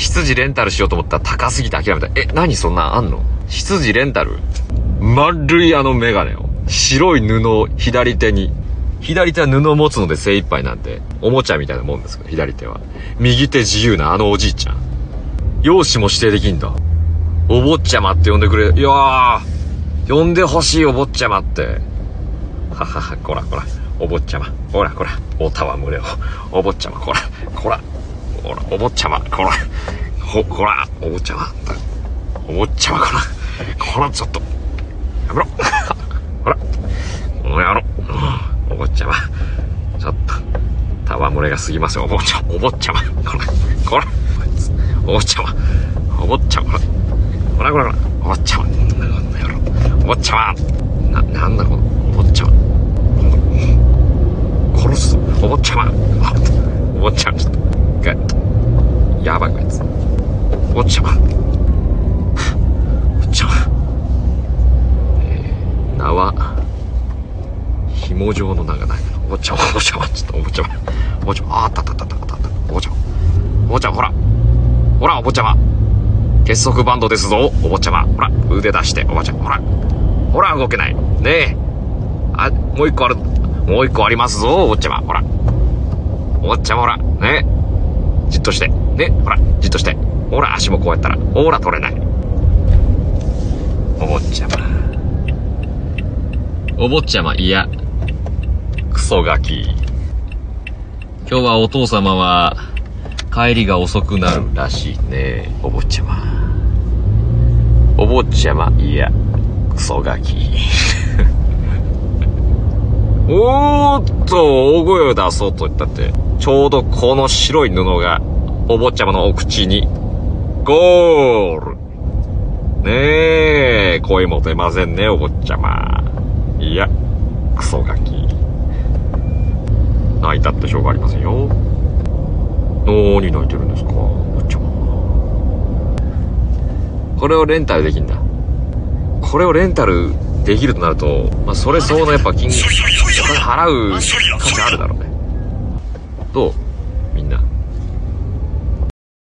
羊レンタルしようと思ったら高すぎて諦めた。え、何そんなんあんの？羊レンタル？丸いあのメガネを。白い布を左手に。左手は布を持つので精一杯なんて、おもちゃみたいなもんですけど、左手は。右手自由なあのおじいちゃん。容姿も指定できんだ。お坊ちゃまって呼んでくれ。いやー、呼んでほしいお坊ちゃまって。ははは、こらこら、お坊ちゃま。こらこら、おたわむれを。お坊ちゃま、こら、こら、こら、お坊ちゃま、こら、ほ、こら、お坊ちゃま？お坊ちゃま、こら、こら、ちょっと、やめろ。ほら、この野郎。お坊ちゃま。ちょっと、戯れが過ぎますよ、お坊ちゃま。お坊ちゃま。こら、こら、お坊ちゃま。お坊ちゃま、こら。こらこらこら、お坊ちゃま。この野郎。お坊ちゃま。な、なんだこの、お坊ちゃま。殺すぞ、お坊ちゃま。お坊ちゃま、ちょっと、一回。やばいこいつ。お坊ちゃま。お坊ちゃま。えー、名は、紐状の名がない、お坊ちゃま、お坊ちゃま、ちょっとお坊ちゃま。お坊ちゃま、あったあったったったった。お坊ちゃま。お坊ちゃま、ほら。ほら、お坊ちゃま。結束バンドですぞ、お坊ちゃま。ほら、腕出して、おばちゃん。ほら。ほら、動けない。ねえ。あ、もう一個ある。もう一個ありますぞ、お坊ちゃま。ほら。お坊ちゃま、ほら。ねえ。じっとして。ねほら、じっとして。ほら、足もこうやったら。ほら、取れない。お坊ちゃま。お坊ちゃま、いや。クソガキ。今日はお父様は、帰りが遅くなるらしいね。お坊ちゃま。お坊ちゃま、いや。クソガキ。おーっと、大声を出そうと言ったって、ちょうどこの白い布が、お坊ちゃまのお口に、ゴールねえ、声も出ませんね、お坊ちゃま。いや、クソガキ。泣いたってしょうがありませんよ。何泣いてるんですか、お坊ちゃま。これをレンタルできんだ。これをレンタルできるとなると、まあ、それ相応のやっぱ金、お金払う価値あるだろうね。どう？みんな。